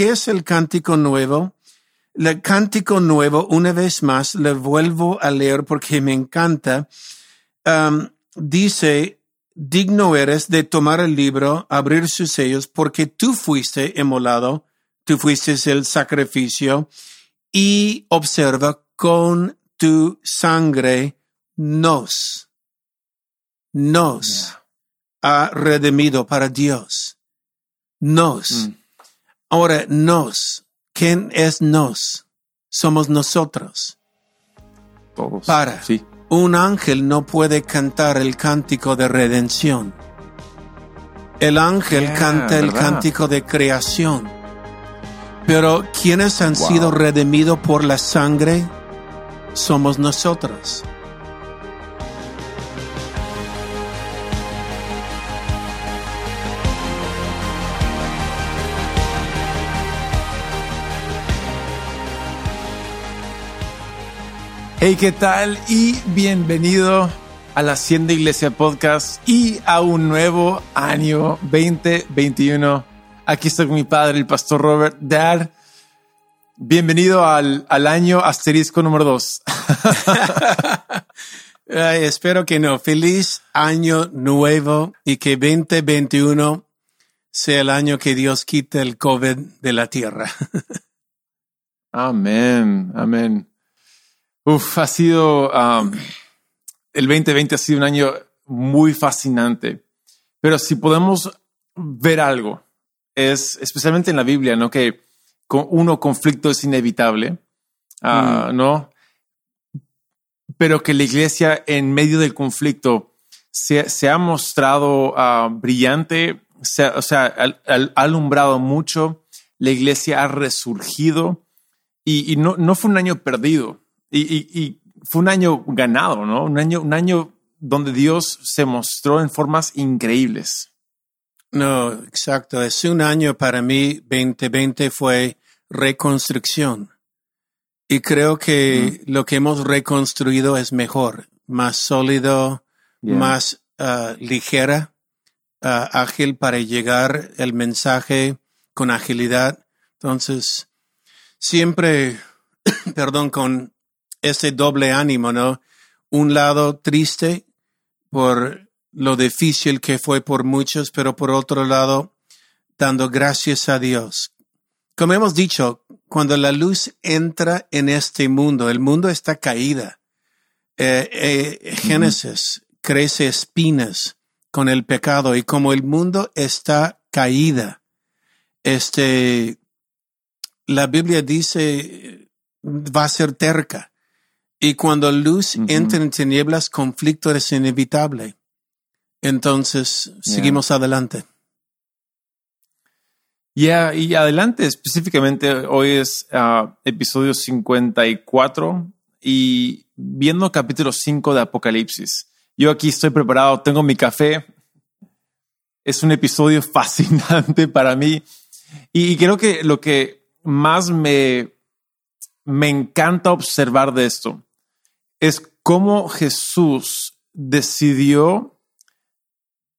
¿qué es el cántico nuevo? El cántico nuevo, una vez más, le vuelvo a leer porque me encanta. Um, dice, digno eres de tomar el libro, abrir sus sellos, porque tú fuiste emolado, tú fuiste el sacrificio, y observa con tu sangre nos, nos ha redimido para Dios. Nos. Mm. Ahora, nos. ¿Quién es nos? Somos nosotros. Todos. Para. Sí. Un ángel no puede cantar el cántico de redención. El ángel Yeah, canta el ¿verdad? cántico de creación. Pero quienes han Wow. sido redimidos por la sangre somos nosotros. Hey, ¿qué tal? Y bienvenido a la Hacienda Iglesia Podcast y a un nuevo año 2021. Aquí estoy con mi padre, el pastor Robert. Dad, bienvenido al, al año asterisco número 2. Ay, espero que no. Feliz año nuevo y que 2021 sea el año que Dios quite el COVID de la tierra. Amén, amén. Uf, ha sido, um, el 2020 ha sido un año muy fascinante, pero si podemos ver algo, es especialmente en la Biblia, ¿no? Que con uno conflicto es inevitable, ah, ¿no? Pero que la iglesia en medio del conflicto se, se ha mostrado ah, brillante, se o sea, ha, ha alumbrado mucho, la iglesia ha resurgido y, y no, no fue un año perdido y, y- y fue un año ganado, ¿no? Un año, un año donde Dios se mostró en formas increíbles. No, exacto. Es un año para mí, 2020 fue reconstrucción. Y creo que lo que hemos reconstruido es mejor, más sólido, Yeah. más ah, ligera, ah, ágil para llegar el mensaje con agilidad. Entonces, siempre, perdón, con ese doble ánimo, ¿no? Un lado triste por lo difícil que fue por muchos, pero por otro lado, dando gracias a Dios. Como hemos dicho, cuando la luz entra en este mundo, el mundo está caída. Eh, eh, Génesis crece espinas con el pecado y como el mundo está caída, este, la Biblia dice va a ser terca. Y cuando luz entra en tinieblas, conflicto es inevitable. Entonces, seguimos adelante. Yeah, y adelante, específicamente hoy es ah, episodio 54 y viendo capítulo 5 de Apocalipsis. Yo aquí estoy preparado, tengo mi café. Es un episodio fascinante para mí y creo que lo que más me, me encanta observar de esto es cómo Jesús decidió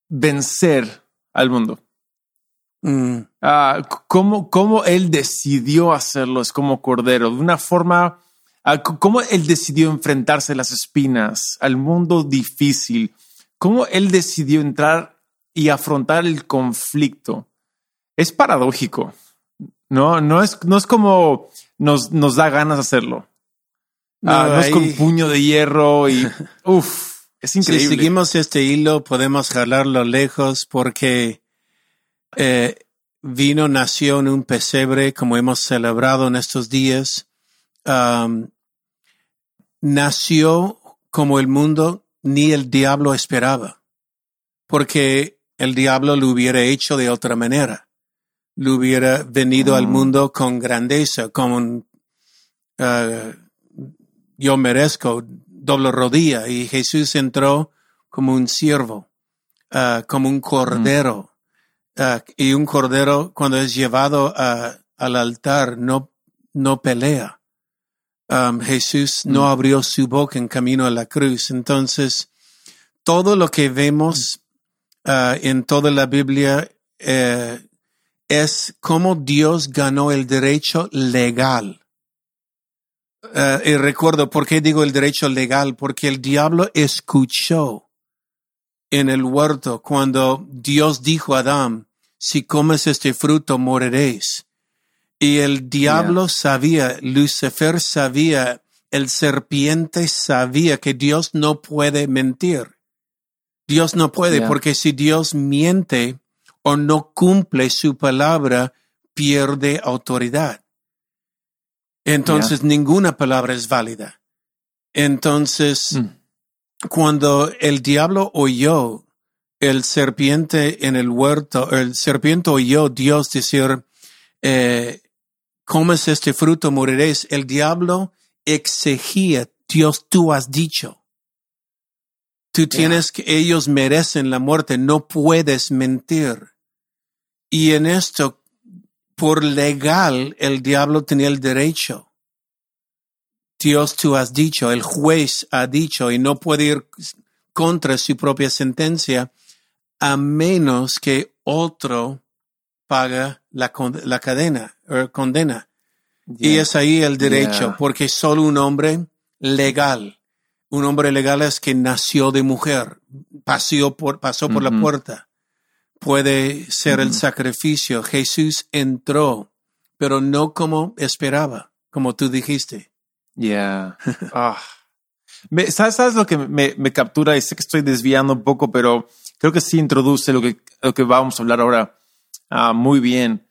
vencer al mundo. Mm, Ah, cómo, cómo él decidió hacerlo es como cordero, de una forma, ah, cómo él decidió enfrentarse a las espinas, al mundo difícil, cómo él decidió entrar y afrontar el conflicto. Es paradójico, ¿no? No es, no es como nos, nos da ganas de hacerlo. Ah, No, no es con puño de hierro y, uff, es Si increíble. seguimos este hilo, podemos jalarlo lejos porque eh, vino, nació en un pesebre, como hemos celebrado en estos días. Nació como el mundo ni el diablo esperaba, porque el diablo lo hubiera hecho de otra manera. Lo hubiera venido al Mm. mundo con grandeza, como un, ah, yo merezco doble rodilla y Jesús entró como un siervo, ah, como un cordero. Ah, y un cordero cuando es llevado a- al altar no, no pelea. Um, Jesús no abrió su boca en camino a la cruz. Entonces, todo lo que vemos ah, en toda la Biblia eh, es cómo Dios ganó el derecho legal. Uh, y recuerdo por qué digo el derecho legal, porque el diablo escuchó en el huerto cuando Dios dijo a Adán, si comes este fruto moriréis. Y el diablo yeah. sabía, Lucifer sabía, el serpiente sabía que Dios no puede mentir. Dios no puede, yeah. porque si Dios miente o no cumple su palabra, pierde autoridad. Entonces yeah. ninguna palabra es válida. Entonces, mm. cuando el diablo oyó el serpiente en el huerto, el serpiente oyó Dios decir, eh, comes este fruto, moriréis. El diablo exigía, Dios, tú has dicho. Tú tienes yeah. que ellos merecen la muerte, no puedes mentir. Y en esto, por legal, el diablo tenía el derecho. Dios, tú has dicho, el juez ha dicho, y no puede ir contra su propia sentencia a menos que otro paga la, la cadena o condena. Yeah. Y es ahí el derecho, yeah. porque solo un hombre legal un hombre legal es que nació de mujer, pasó por, pasó por la puerta, puede ser el sacrificio. Jesús entró, pero no como esperaba, como tú dijiste. Yeah. oh. me, ¿sabes, ¿sabes, lo que me, me, captura? Y sé que estoy desviando un poco, pero creo que sí introduce lo que, lo que vamos a hablar ahora uh, muy bien.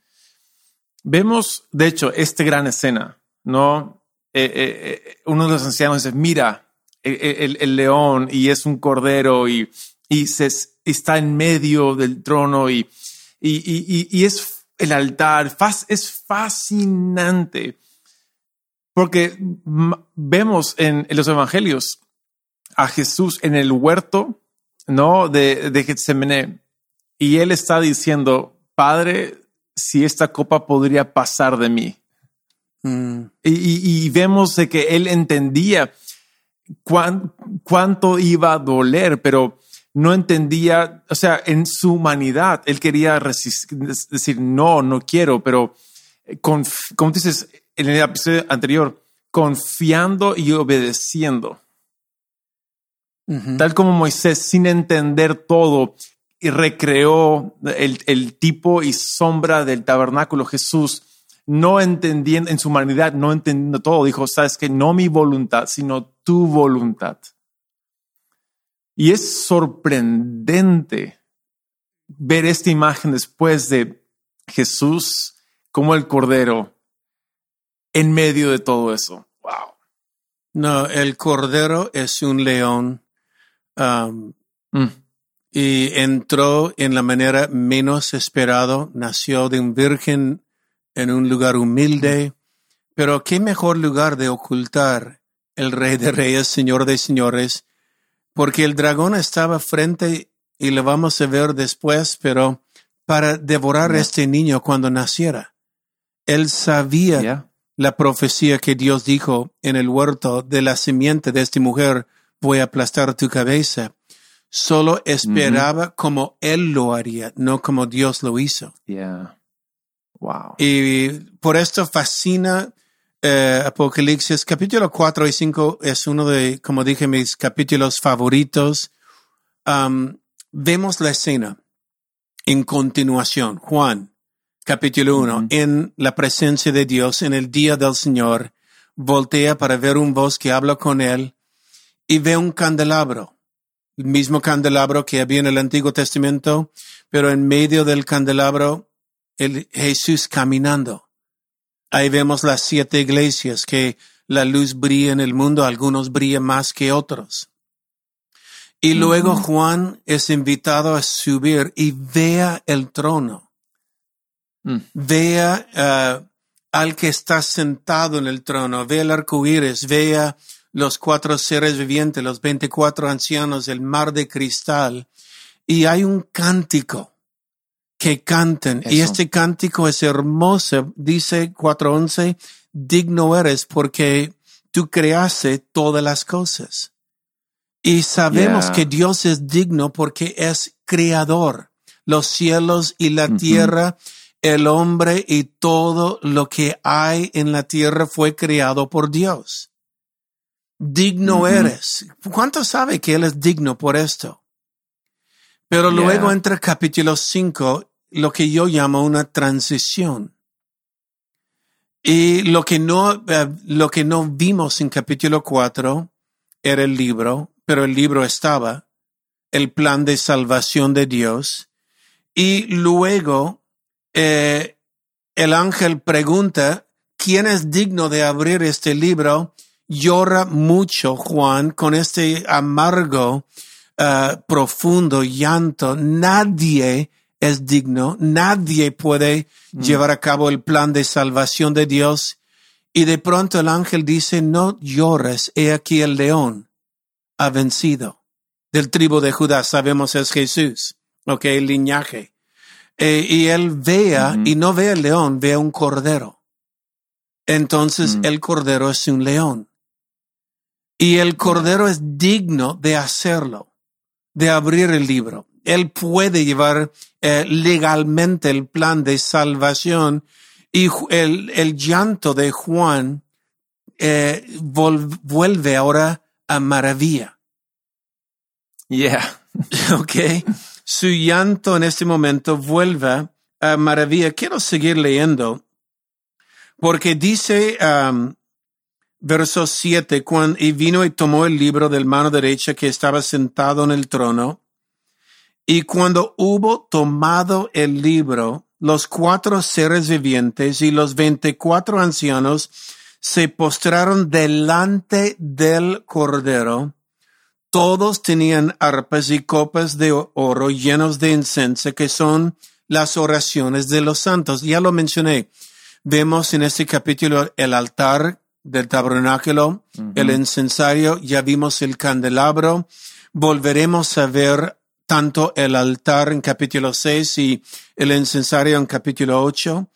Vemos, de hecho, esta gran escena, ¿no? Eh, eh, eh uno de los ancianos dice, mira, el, el, león y es un cordero y, y se, está en medio del trono y, y, y, y es el altar. Es fascinante porque vemos en, en, los evangelios a Jesús en el huerto ¿no? de, de Getsemaní y él está diciendo, Padre, si esta copa podría pasar de mí. Mm. Y, y, vemos de que él entendía cuán, cuánto iba a doler, pero no entendía, o sea, en su humanidad, él quería resistir, decir, no, no quiero, pero eh, con, como dices en el episodio anterior, confiando y obedeciendo. Uh -huh. Tal como Moisés, sin entender todo, y recreó el, el tipo y sombra del tabernáculo, Jesús no entendiendo en su humanidad, no entendiendo todo, dijo, sabes que no mi voluntad, sino tu voluntad. Y es sorprendente ver esta imagen después de Jesús como el Cordero en medio de todo eso. Wow. No, el Cordero es un león um, mm. y entró en la manera menos esperado, nació de un virgen en un lugar humilde, pero qué mejor lugar de ocultar el rey de reyes, señor de señores, porque el dragón estaba frente y lo vamos a ver después, pero para devorar a este niño cuando naciera. Él sabía la profecía que Dios dijo en el huerto de la simiente de esta mujer, voy a aplastar tu cabeza. Solo esperaba mm como él lo haría, no como Dios lo hizo. Yeah. Wow. Y por esto fascina eh, Apocalipsis. Capítulo 4 y 5 es uno de, como dije, mis capítulos favoritos. Um, vemos la escena en continuación. Juan, capítulo 1, mm -hmm. en la presencia de Dios, en el día del Señor, voltea para ver un voz que habla con él y ve un candelabro. El mismo candelabro que había en el Antiguo Testamento, pero en medio del candelabro el Jesús caminando. Ahí vemos las siete iglesias que la luz brilla en el mundo, algunos brillan más que otros. Y luego Juan es invitado a subir y vea el trono. Mm. Vea uh, al que está sentado en el trono, vea el arco iris, vea los cuatro seres vivientes, los veinticuatro ancianos, el mar de cristal. Y hay un cántico que canten. Eso. Y este cántico es hermoso. Dice 4.11, digno eres porque tú creaste todas las cosas. Y sabemos yeah. que Dios es digno porque es creador. Los cielos y la tierra el hombre y todo lo que hay en la tierra fue creado por Dios. Digno eres. ¿Cuánto sabe que Él es digno por esto? Pero Yeah. luego entra capítulo 5, lo que yo llamo una transición. Y lo que no, eh, lo que no vimos en capítulo 4 era el libro, pero el libro estaba, el plan de salvación de Dios. Y luego eh, el ángel pregunta, ¿quién es digno de abrir este libro? Llora mucho Juan con este amargo, eh, profundo llanto. Nadie es digno, nadie puede llevar a cabo el plan de salvación de Dios. Y de pronto el ángel dice, no llores, he aquí el león ha vencido. Del tribu de Judá sabemos es Jesús, ok, el linaje. Eh, y él vea, y no ve el león, ve un cordero. Entonces Mm. el cordero es un león. Y el cordero es digno de hacerlo, de abrir el libro. Él puede llevar eh, legalmente el plan de salvación y el, el llanto de Juan eh, vuelve ahora a maravilla. Yeah. Ok. Su llanto en este momento vuelve a maravilla. Quiero seguir leyendo porque dice um, verso 7, cuando, y vino y tomó el libro del mano derecha que estaba sentado en el trono. Y cuando hubo tomado el libro, los cuatro seres vivientes y los veinticuatro ancianos se postraron delante del cordero. Todos tenían arpas y copas de oro llenos de incenso, que son las oraciones de los santos. Ya lo mencioné. Vemos en este capítulo el altar del tabernáculo, el incensario, ya vimos el candelabro. Volveremos a ver tanto el altar en capítulo 6 y el incensario en capítulo 8.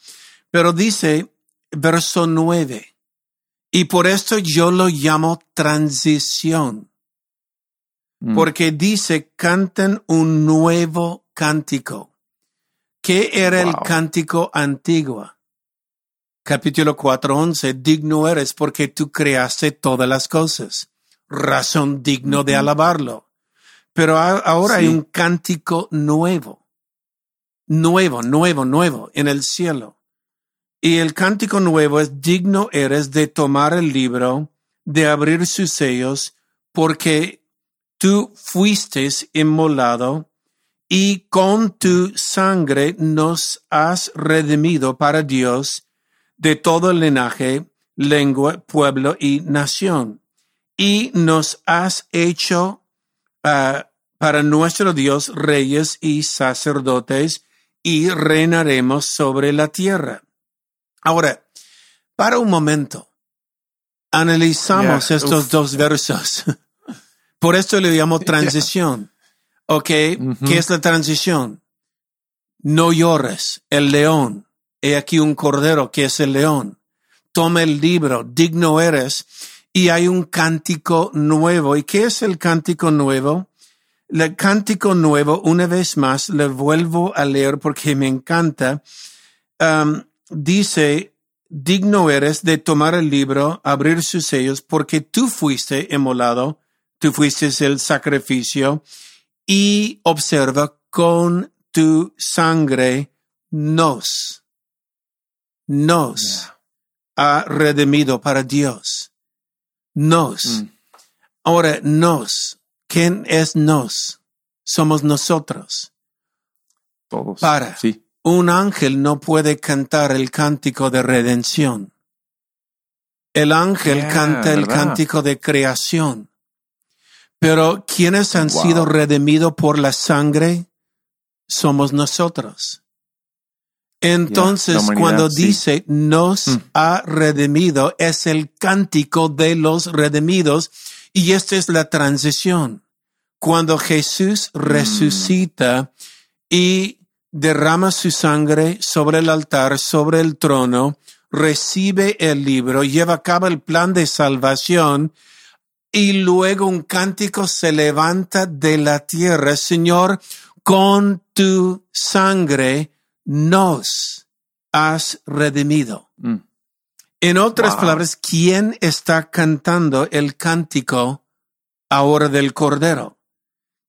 Pero dice, verso 9, y por esto yo lo llamo transición Mm. porque dice canten un nuevo cántico. ¿Qué era el cántico antiguo? Capítulo 4.11, digno eres porque tú creaste todas las cosas. Razón digno de alabarlo. Pero a- ahora hay un cántico nuevo. Nuevo, nuevo, nuevo en el cielo. Y el cántico nuevo es digno eres de tomar el libro, de abrir sus sellos, porque tú fuiste inmolado y con tu sangre nos has redimido para Dios de todo el linaje, lengua, pueblo y nación. Y nos has hecho ah, para nuestro Dios reyes y sacerdotes y reinaremos sobre la tierra. Ahora, para un momento, analizamos Yeah, estos uf. dos versos. Por esto le llamo transición. ¿Ok? ¿Qué es la transición? No llores, el león. He aquí un cordero que es el león. Toma el libro, digno eres. Y hay un cántico nuevo. ¿Y qué es el cántico nuevo? El cántico nuevo, una vez más, le vuelvo a leer porque me encanta. Um, dice, digno eres de tomar el libro, abrir sus sellos, porque tú fuiste emolado, tú fuiste el sacrificio, y observa con tu sangre nos, nos ha redimido para Dios. Nos. Mm. Ahora, nos. ¿Quién es nos? Somos nosotros. Todos. Para. Sí. Un ángel no puede cantar el cántico de redención. El ángel Yeah, canta el ¿verdad? cántico de creación. Pero quienes han Wow. sido redimidos por la sangre somos nosotros. Entonces, cuando sí. dice nos Mm. ha redimido, es el cántico de los redimidos y esta es la transición. Cuando Jesús Mm. resucita y derrama su sangre sobre el altar, sobre el trono, recibe el libro, lleva a cabo el plan de salvación y luego un cántico se levanta de la tierra. Señor, con tu sangre nos has redimido. Mm. En otras Wow. palabras, ¿quién está cantando el cántico ahora del Cordero?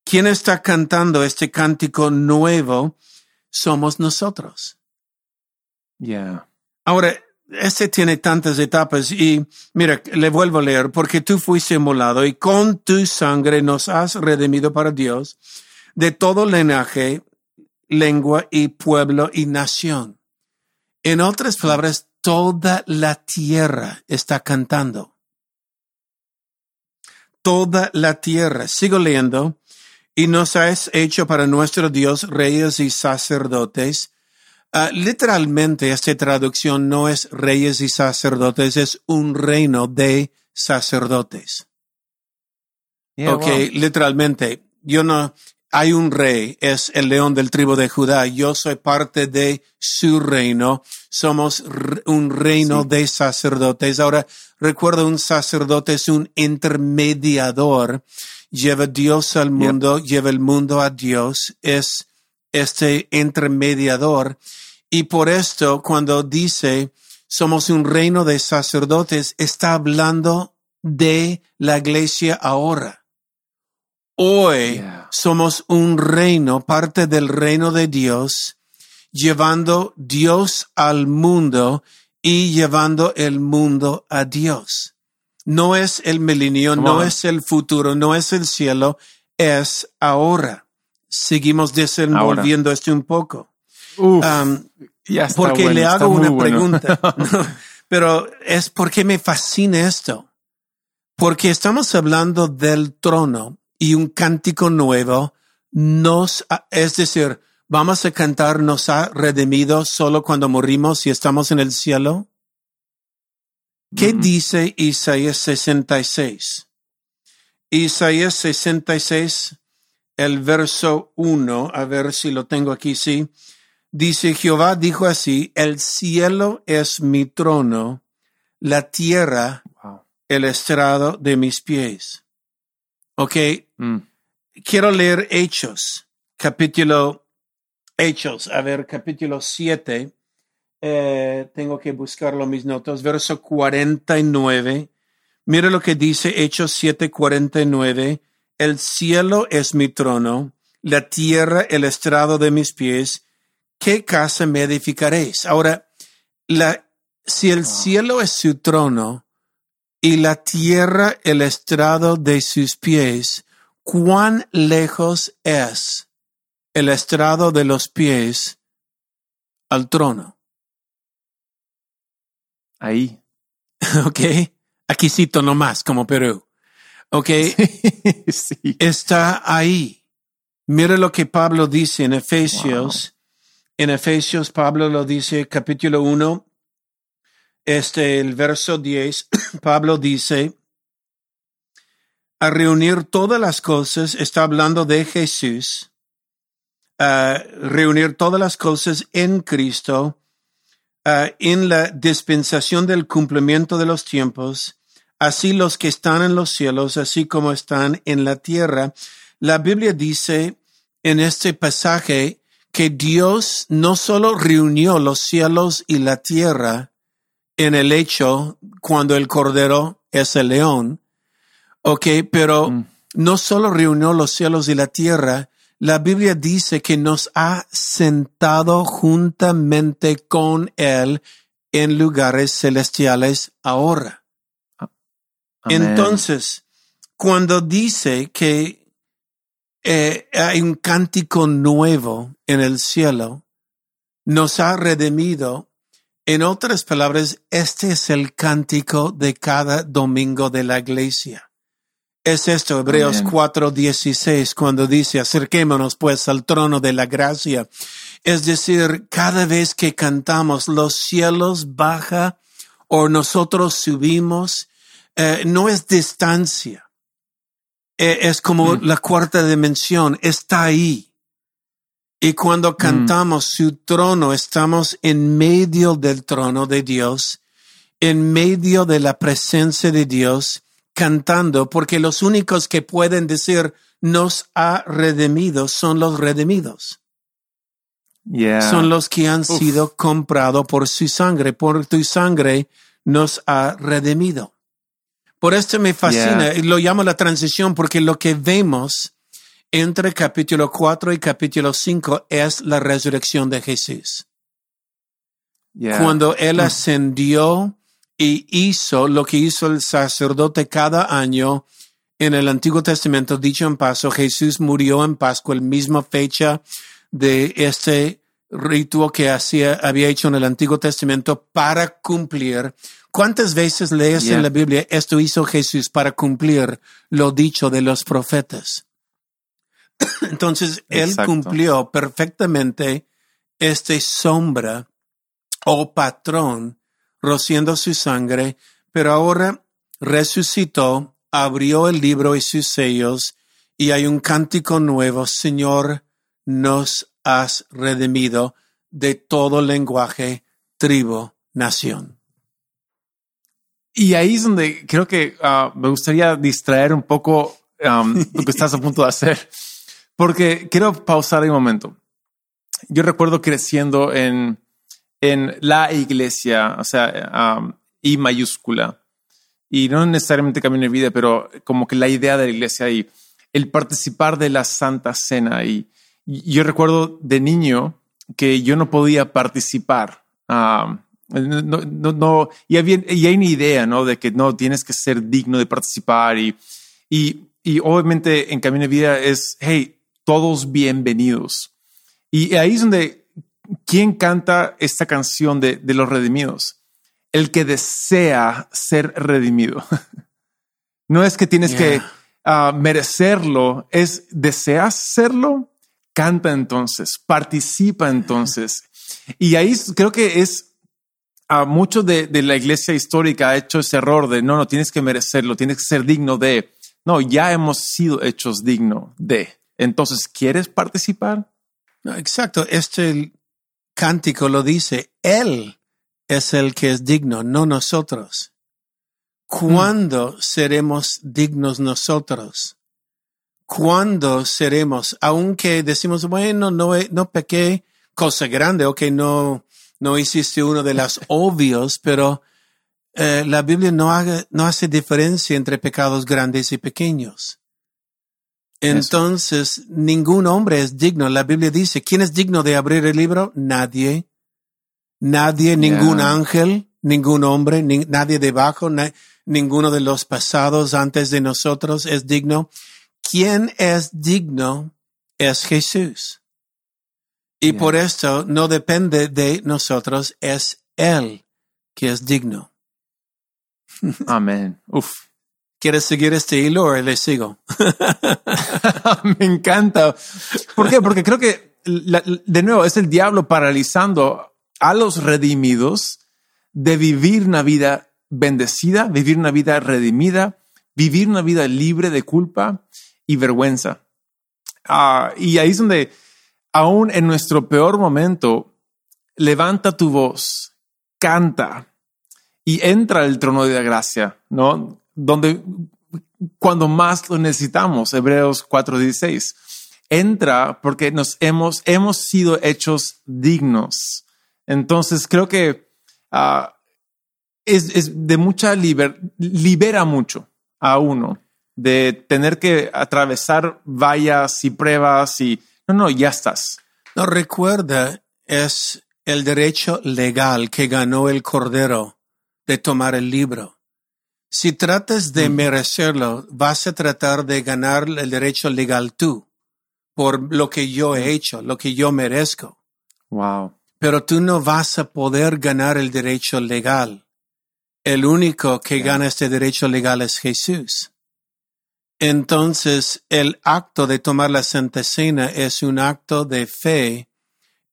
¿Quién está cantando este cántico nuevo? Somos nosotros. Yeah. Ahora, este tiene tantas etapas y mira, le vuelvo a leer, porque tú fuiste molado y con tu sangre nos has redimido para Dios de todo linaje, lengua y pueblo y nación. En otras palabras, toda la tierra está cantando. Toda la tierra. Sigo leyendo. Y nos has hecho para nuestro Dios reyes y sacerdotes. Ah, literalmente, esta traducción no es reyes y sacerdotes, es un reino de sacerdotes. Yeah, ok, wow. literalmente, yo no, hay un rey, es el león del tribu de Judá, yo soy parte de su reino, somos un reino Sí. de sacerdotes. Ahora, recuerda, un sacerdote es un intermediador, lleva Dios al mundo, lleva el mundo a Dios, es este intermediador. Y por esto, cuando dice, somos un reino de sacerdotes, está hablando de la iglesia ahora. Hoy somos un reino, parte del reino de Dios, llevando Dios al mundo y llevando el mundo a Dios. No es el milenio, no es el futuro, no es el cielo, es ahora. Seguimos desenvolviendo esto un poco. Uf, Um, ya está porque bueno, le hago una bueno. pregunta. Pero es porque me fascina esto. Porque estamos hablando del trono y un cántico nuevo nos, es decir, vamos a cantar nos ha redimido solo cuando morimos y estamos en el cielo. ¿Qué Ujú. dice Isaías 66? Isaías 66, el verso 1, a ver si lo tengo aquí, sí. Dice Jehová dijo así, el cielo es mi trono, la tierra Wow. el estrado de mis pies. Ok, Mm. quiero leer Hechos, capítulo Hechos, a ver, capítulo 7. Eh, tengo que buscarlo mis notas, verso 49. Mira lo que dice Hechos 7, 49. El cielo es mi trono, la tierra el estrado de mis pies. ¿Qué casa me edificaréis? Ahora, la, si el Wow. cielo es su trono y la tierra el estrado de sus pies, ¿cuán lejos es el estrado de los pies al trono? Ahí. ¿Ok? Aquí cito nomás, como Perú. ¿Ok? sí. está ahí. Mira lo que Pablo dice en Efesios. En Efesios, Pablo lo dice, capítulo 1, este, el verso 10, Pablo dice, a reunir todas las cosas, está hablando de Jesús, a reunir todas las cosas en Cristo, en la dispensación del cumplimiento de los tiempos, así los que están en los cielos, así como están en la tierra. La Biblia dice en este pasaje que Dios no solo reunió los cielos y la tierra en el hecho cuando el cordero es el león, ok, pero Mm. no solo reunió los cielos y la tierra, la Biblia dice que nos ha sentado juntamente con Él en lugares celestiales ahora. Amén. Entonces, cuando dice que eh, hay un cántico nuevo en el cielo, nos ha redimido, en otras palabras, este es el cántico de cada domingo de la iglesia. Es esto, Hebreos Amén. 4:16, cuando dice, acerquémonos pues al trono de la gracia. Es decir, cada vez que cantamos, los cielos baja o nosotros subimos, eh, no es distancia. Eh, es como Mm. la cuarta dimensión, está ahí. Y cuando cantamos su trono, estamos en medio del trono de Dios, en medio de la presencia de Dios, cantando, porque los únicos que pueden decir nos ha redimido son los redimidos. Yeah. son los que han sido comprados por su sangre. Por tu sangre nos ha redimido. Por esto me fascina Yeah. y lo llamo la transición porque lo que vemos entre capítulo 4 y capítulo 5 es la resurrección de Jesús. Yeah. Cuando Él ascendió y hizo lo que hizo el sacerdote cada año en el Antiguo Testamento, dicho en paso, Jesús murió en Pascua, el misma fecha de este ritual que hacía, había hecho en el Antiguo Testamento para cumplir. ¿Cuántas veces lees Yeah. en la Biblia esto hizo Jesús para cumplir lo dicho de los profetas? Entonces, Él Exacto. cumplió perfectamente este sombra o patrón rociando su sangre, pero ahora resucitó, abrió el libro y sus sellos, y hay un cántico nuevo, Señor, nos has redimido de todo lenguaje, tribu, nación. Y ahí es donde creo que ah, me gustaría distraer un poco um, lo que estás a punto de hacer, porque quiero pausar un momento. Yo recuerdo creciendo en, en la iglesia, o sea, um, I mayúscula, y no necesariamente camino de vida, pero como que la idea de la iglesia y el participar de la Santa Cena. Y, y yo recuerdo de niño que yo no podía participar. um, no, no, no, y, había, y hay una idea, ¿no? De que no tienes que ser digno de participar y, y, y obviamente en Camino de Vida es, hey, todos bienvenidos. Y ahí es donde, ¿quién canta esta canción de, de los redimidos? El que desea ser redimido. no es que tienes que ah, merecerlo, es deseas serlo, canta entonces, participa entonces. Y ahí creo que es a mucho de, de la iglesia histórica ha hecho ese error de no, no tienes que merecerlo, tienes que ser digno de. No, ya hemos sido hechos digno de. Entonces, ¿quieres participar? No, exacto, este cántico lo dice, Él es el que es digno, no nosotros. ¿Cuándo seremos dignos nosotros? ¿Cuándo seremos, aunque decimos, bueno, no, no pequé, cosa grande, ok, no, no hiciste uno de las obvios, pero eh, la Biblia no, haga- no hace diferencia entre pecados grandes y pequeños. Entonces, ningún hombre es digno. La Biblia dice, ¿quién es digno de abrir el libro? Nadie. Nadie, ningún Yeah. ángel, ningún hombre, ni- nadie debajo, na- ninguno de los pasados antes de nosotros es digno. ¿Quién es digno? Es Jesús. Y Yeah. por esto no depende de nosotros, es Él que es digno. Amén. Uf. ¿Quieres seguir este hilo o le sigo? Me encanta. ¿Por qué? Porque creo que, de nuevo, es el diablo paralizando a los redimidos de vivir una vida bendecida, vivir una vida redimida, vivir una vida libre de culpa y vergüenza. Ah, y ahí es donde, aún en nuestro peor momento, levanta tu voz, canta y entra al trono de la gracia, ¿no? Donde cuando más lo necesitamos, Hebreos 4:16. Entra porque nos hemos, hemos sido hechos dignos. Entonces creo que ah, es, es de mucha liber, libera mucho a uno de tener que atravesar vallas y pruebas y no, no, ya estás. No recuerda, es el derecho legal que ganó el Cordero de tomar el libro. Si tratas de merecerlo, vas a tratar de ganar el derecho legal tú, por lo que yo he hecho, lo que yo merezco. Wow. Pero tú no vas a poder ganar el derecho legal. El único que gana este derecho legal es Jesús. Entonces, el acto de tomar la Santa Cena es un acto de fe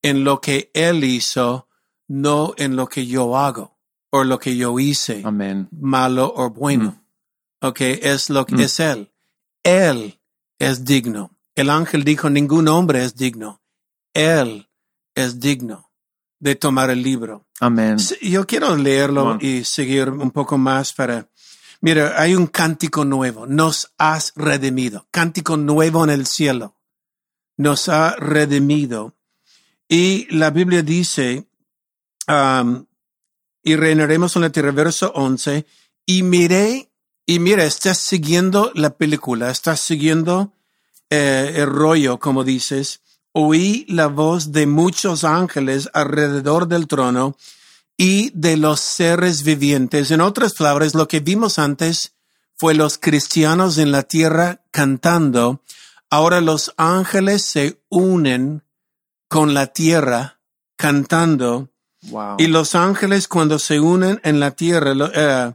en lo que Él hizo, no en lo que yo hago o lo que yo hice, Amén. malo o bueno. Ok, es lo que Mm. es Él. Él es digno. El ángel dijo, ningún hombre es digno. Él es digno de tomar el libro. Amén. Yo quiero leerlo Bueno. y seguir un poco más para... Mira, hay un cántico nuevo. Nos has redimido. Cántico nuevo en el cielo. Nos ha redimido. Y la Biblia dice, um, y reinaremos en la tierra, verso 11, y miré, y mira, estás siguiendo la película, estás siguiendo eh, el rollo, como dices, oí la voz de muchos ángeles alrededor del trono y de los seres vivientes. En otras palabras, lo que vimos antes fue los cristianos en la tierra cantando. Ahora los ángeles se unen con la tierra cantando. Y los ángeles cuando se unen en la tierra, eh,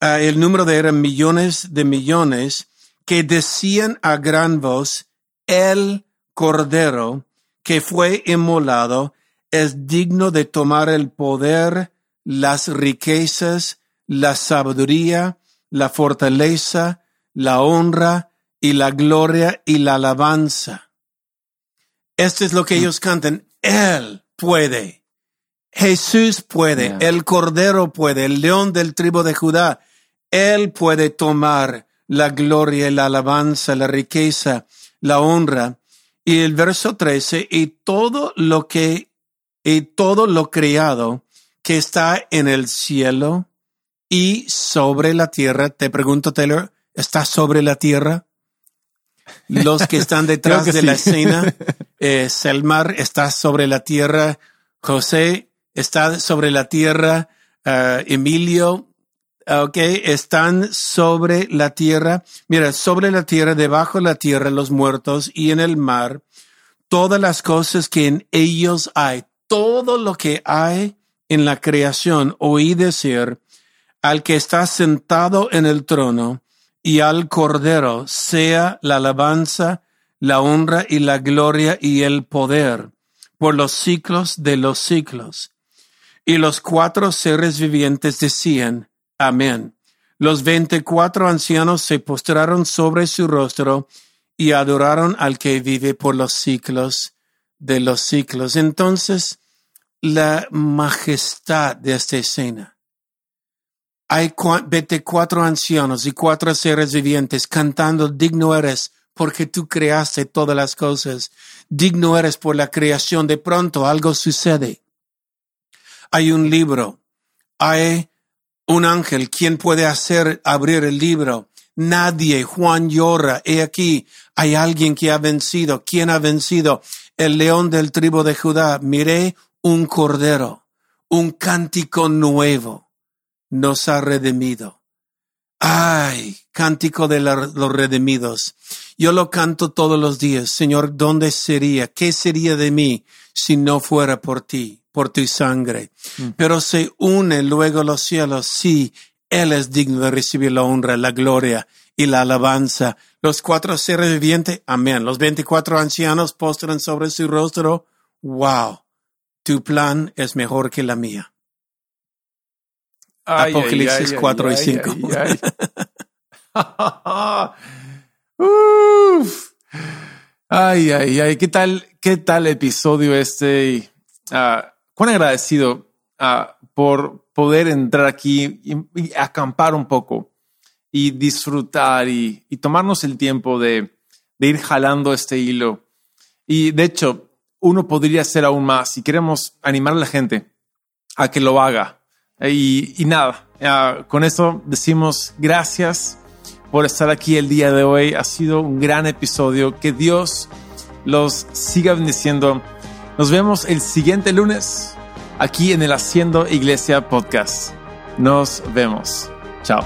eh, el número de eran millones de millones que decían a gran voz, el cordero que fue inmolado es digno de tomar el poder, las riquezas, la sabiduría, la fortaleza, la honra y la gloria y la alabanza. Esto es lo que mm. ellos cantan. Él puede. Jesús puede. El Cordero puede. El León del tribu de Judá. Él puede tomar la gloria la alabanza, la riqueza, la honra. Y el verso 13, y todo lo que y todo lo creado que está en el cielo y sobre la tierra. Te pregunto, Taylor, ¿está sobre la tierra? Los que están detrás de la escena, eh, Selmar está sobre la tierra, José está sobre la tierra, uh, Emilio, ok, están sobre la tierra. Mira, sobre la tierra, debajo de la tierra, los muertos y en el mar, todas las cosas que en ellos hay, todo lo que hay en la creación, oí decir al que está sentado en el trono y al Cordero sea la alabanza, la honra y la gloria y el poder por los ciclos de los ciclos. Y los cuatro seres vivientes decían, Amén. Los veinticuatro ancianos se postraron sobre su rostro y adoraron al que vive por los ciclos de los ciclos. Entonces, la majestad de esta escena. Hay veinticuatro ancianos y cuatro seres vivientes cantando, digno eres porque tú creaste todas las cosas, digno eres por la creación. De pronto algo sucede. Hay un libro, hay un ángel, ¿quién puede hacer abrir el libro? Nadie, Juan llora, he aquí, hay alguien que ha vencido. ¿Quién ha vencido? El león del tribu de Judá. Miré un cordero, un cántico nuevo nos ha redimido. Ay, cántico de los redimidos. Yo lo canto todos los días. Señor, ¿dónde sería? ¿Qué sería de mí si no fuera por ti, por tu sangre? Mm. Pero se une luego los cielos. Sí, Él es digno de recibir la honra, la gloria y la alabanza. Los cuatro seres vivientes, amén. Los veinticuatro ancianos postran sobre su rostro. Wow tu plan es mejor que la mía. Apocalipsis 4 y 5. Ay, ay, ay, ¿qué tal, qué tal episodio este? Uh, cuán agradecido uh, por poder entrar aquí y, acampar un poco y disfrutar y, y tomarnos el tiempo de, de ir jalando este hilo. Y de hecho, uno podría hacer aún más y queremos animar a la gente a que lo haga. Y, nada, con eso decimos gracias por estar aquí el día de hoy. Ha sido un gran episodio. Que Dios los siga bendiciendo. Nos vemos el siguiente lunes aquí en el Haciendo Iglesia Podcast. Nos vemos. Chao.